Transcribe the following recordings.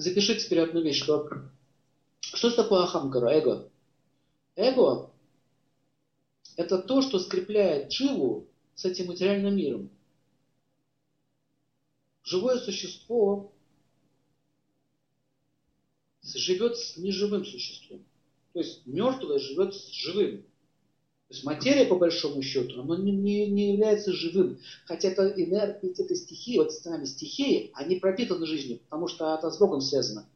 Запишите теперь одну вещь, что что такое ахамкара, эго? Эго – это то, что скрепляет дживу с этим материальным миром. Живое существо живет с неживым существом. То есть мертвое живет с живым. То есть материя, по большому счету, она не, не, не является живым. Хотя это энергия, это стихии, вот с нами стихии, они пропитаны жизнью, потому что это с Богом связано.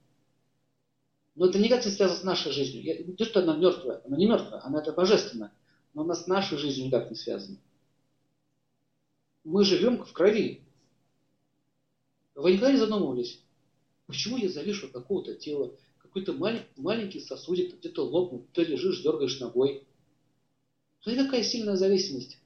Но это никак не связано с нашей жизнью. Я, не то, что она мертвая, она не мертвая, она это божественная. Но она с нашей жизнью никак не связана. Мы живем в крови. Вы никогда не задумывались, почему я завишу какого-то тела, какой-то маленький, маленький сосудик где-то лопнул, ты лежишь, дергаешь ногой. Смотри, какая сильная зависимость.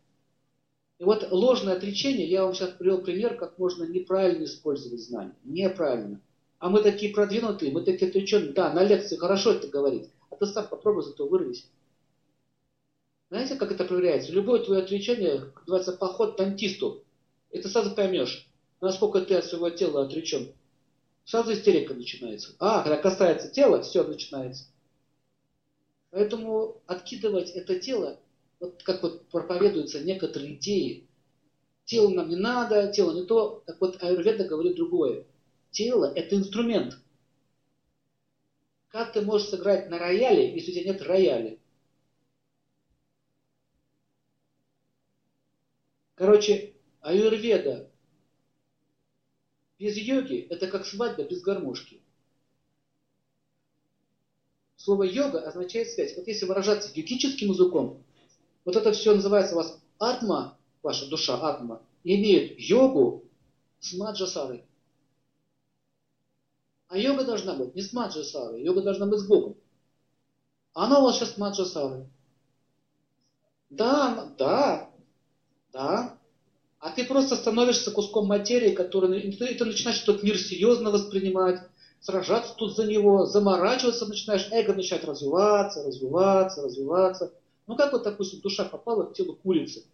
И вот ложное отречение, я вам сейчас привел пример, как можно неправильно использовать знания. Неправильно. А мы такие продвинутые, мы такие отреченные. Да, на лекции хорошо это говорить. А ты сам попробуй, зато вырвись. Знаете, как это проверяется? Любое твое отречение, называется поход к дантисту. И ты сразу поймешь, насколько ты от своего тела отречен. Сразу истерика начинается. А, когда касается тела, все начинается. Поэтому откидывать это тело, вот как вот проповедуются некоторые идеи, тело нам не надо, тело не то, так вот Аюрведа говорит другое. Тело – это инструмент. Как ты можешь сыграть на рояле, если у тебя нет рояля? Короче, аюрведа без йоги – это как свадьба без гармошки. Слово йога означает связь. Вот если выражаться йогическим языком, вот это все называется у вас атма, ваша душа атма, имеет йогу с маджасарой. А йога должна быть не с маджасарой, йога должна быть с Богом. Она у вас сейчас маджасарой. Да, да, да. А ты просто становишься куском материи, который и ты, ты начинаешь этот мир серьезно воспринимать, сражаться тут за него, заморачиваться начинаешь, эго начинает развиваться, развиваться, развиваться. Ну как вот, допустим, душа попала в тело курицы.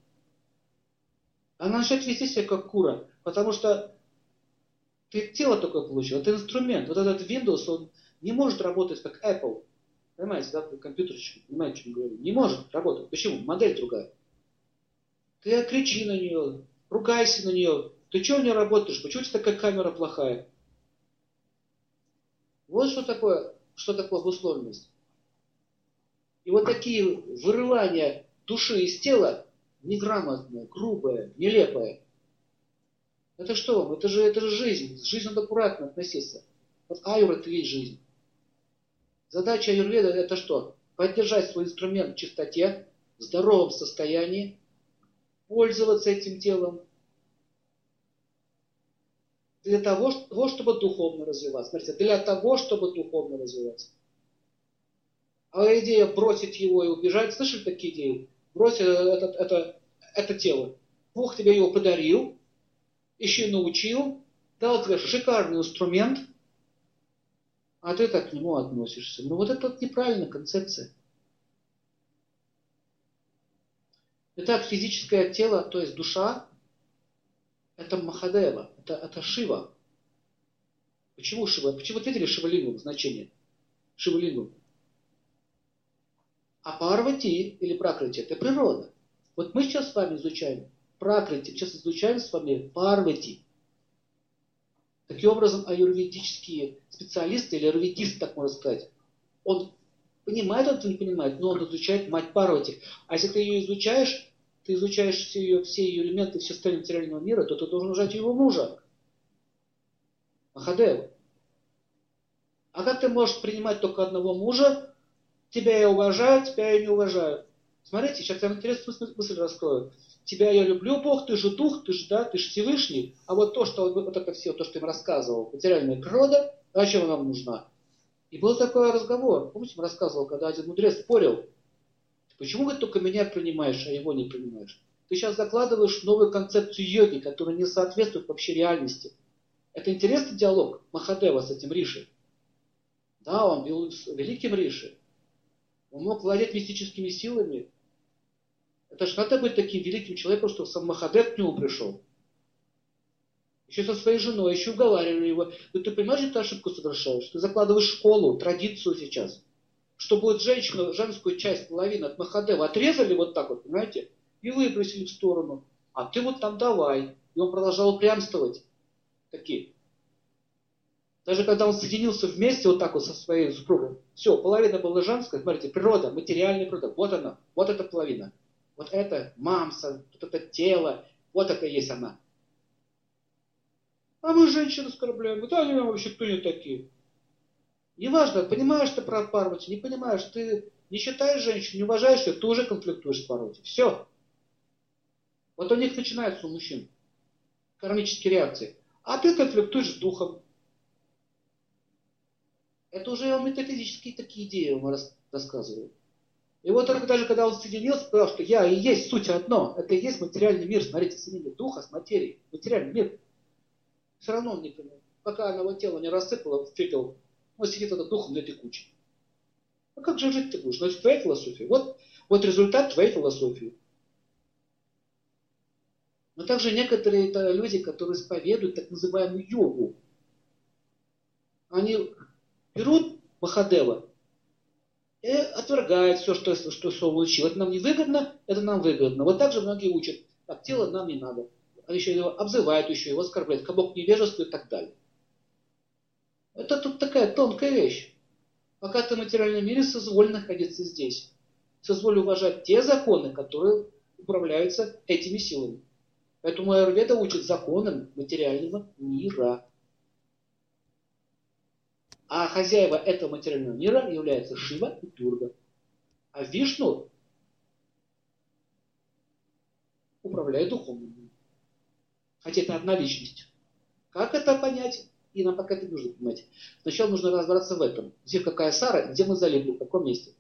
Она начинает вести себя как кура, потому что ты тело такое получил, это инструмент. Вот этот Windows, он не может работать как Apple. Понимаете, да, компьютерчик, понимаете, о чем говорю? Не может работать. Почему? Модель другая. Ты кричи на нее, ругайся на нее. Ты что не работаешь? Почему у тебя такая камера плохая? Вот что такое, что такое обусловленность. И вот такие вырывания души из тела, неграмотное, грубое, нелепое, это что вам? Это же, это же жизнь. С жизнью надо аккуратно относиться. Вот аюр это есть жизнь. Задача аюрведа это что? Поддержать свой инструмент в чистоте, в здоровом состоянии, пользоваться этим телом для того, чтобы духовно развиваться. Смотрите, для того, чтобы духовно развиваться. А идея бросить его и убежать, слышали такие идеи? Бросить это, это, это тело. Бог тебе его подарил, еще научил, дал тебе шикарный инструмент, а ты так к нему относишься. Ну вот это вот неправильная концепция. Итак, физическое тело, то есть душа, это Махадева, это, это Шива. Почему Шива? Почему вы видели Шивалингу значение? Шивалингу. А Парвати или Пракрити – это природа. Вот мы сейчас с вами изучаем Пракрити, сейчас изучаем с вами Парвати. Таким образом, аюрведические специалисты, или аюрведист, так можно сказать, он Понимает он, не понимает, но он изучает мать Парвати. А если ты ее изучаешь, ты изучаешь все ее, все ее элементы, все состояние материального мира, то ты должен уважать его мужа. Махадева. А как ты можешь принимать только одного мужа? Тебя я уважаю, тебя я не уважаю. Смотрите, сейчас я вам интересную мысль раскрою. Тебя я люблю, Бог, ты же дух, ты же, да, ты же Всевышний. А вот то, что вот это все, то, что я им рассказывал, материальная природа, зачем она нам нужна? И был такой разговор, помните, мы рассказывал, когда один мудрец спорил, почему ты только меня принимаешь, а его не принимаешь? Ты сейчас закладываешь новую концепцию йоги, которая не соответствует вообще реальности. Это интересный диалог Махадева с этим Риши. Да, он был великим Риши. Он мог владеть мистическими силами. Это же надо быть таким великим человеком, что сам Махадев к нему пришел. еще со своей женой, еще уговаривали его. Но ты понимаешь, что ты ошибку совершаешь? Ты закладываешь школу, традицию сейчас. Что будет женщину, женскую часть, половину от Махадева отрезали вот так вот, понимаете, и выбросили в сторону. А ты вот там давай. И он продолжал упрямствовать. Такие. Даже когда он соединился вместе вот так вот со своей супругой, все, половина была женская, смотрите, природа, материальная природа, вот она, вот эта половина. Вот это мамса, вот это тело, вот это есть она. А мы женщин оскорбляем. Да они вообще кто не такие? Неважно, понимаешь ты про Парвати, не понимаешь, ты не считаешь женщин, не уважаешь ее, ты уже конфликтуешь с Парвати. Все. Вот у них начинается у мужчин кармические реакции. А ты конфликтуешь с духом. Это уже метафизические такие идеи я вам рассказываю. И вот только даже когда он соединился, сказал, что я и есть суть одно. Это и есть материальный мир. Смотрите, соединение духа с материей. Материальный мир. Все равно он не понял. Пока она его тело не рассыпало в пепел, он сидит этот духом на текучий. А как же жить ты будешь? Значит, твоя философия. Вот, вот результат твоей философии. Но также некоторые это люди, которые исповедуют так называемую йогу. Они берут Махадева и отвергают все, что, что Сол учил. Это нам не выгодно, это нам выгодно. Вот так же многие учат. Так, тело нам не надо. Они еще его обзывают, еще его оскорбляют. Кабок невежества и так далее. Это тут такая тонкая вещь. Пока ты в материальном мире, созволь находиться здесь. Созволь уважать те законы, которые управляются этими силами. Поэтому Аюрведа учит законам материального мира. А хозяева этого материального мира являются Шива и Дурга. А Вишну управляет духовным миром. Хотя это одна личность. Как это понять? И нам пока это нужно понимать. Сначала нужно разобраться в этом. Где какая Сара, где мы залипли, в каком месте.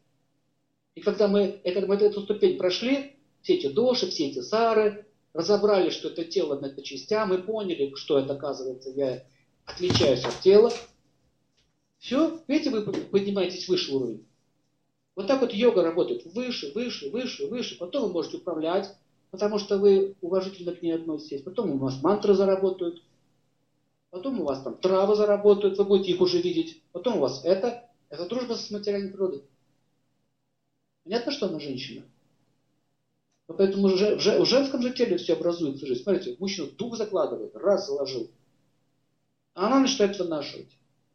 И когда мы, это, мы эту ступень прошли, все эти доши, все эти Сары, разобрали, что это тело на по частям, мы поняли, что это оказывается, я отличаюсь от тела. Все, видите, вы поднимаетесь выше уровень. Вот так вот йога работает. Выше, выше, выше, выше. Потом вы можете управлять, потому что вы уважительно к ней относитесь. Потом у вас мантры заработают. Потом у вас там травы заработают, вы будете их уже видеть. Потом у вас это. Это дружба с материальной природой. Понятно, что она женщина? Поэтому в женском же теле все образуется жизнь. Смотрите, мужчина дух закладывает, раз заложил. А она начинает вынашивать.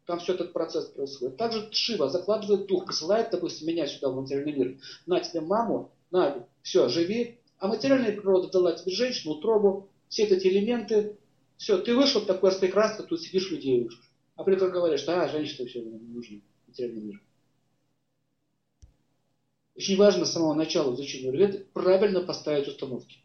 Там все этот процесс происходит. Также Шива закладывает дух, посылает, допустим, меня сюда в материальный мир. На тебе маму, на, все, живи. А материальная природа дала тебе женщину, утробу, все эти элементы. Все, ты вышел такой распрекрасно, тут сидишь, людей учишь. А при этом говоришь, что а, женщина все не нужна, материальный мир. Очень важно с самого начала изучения Аюрведы правильно поставить установки.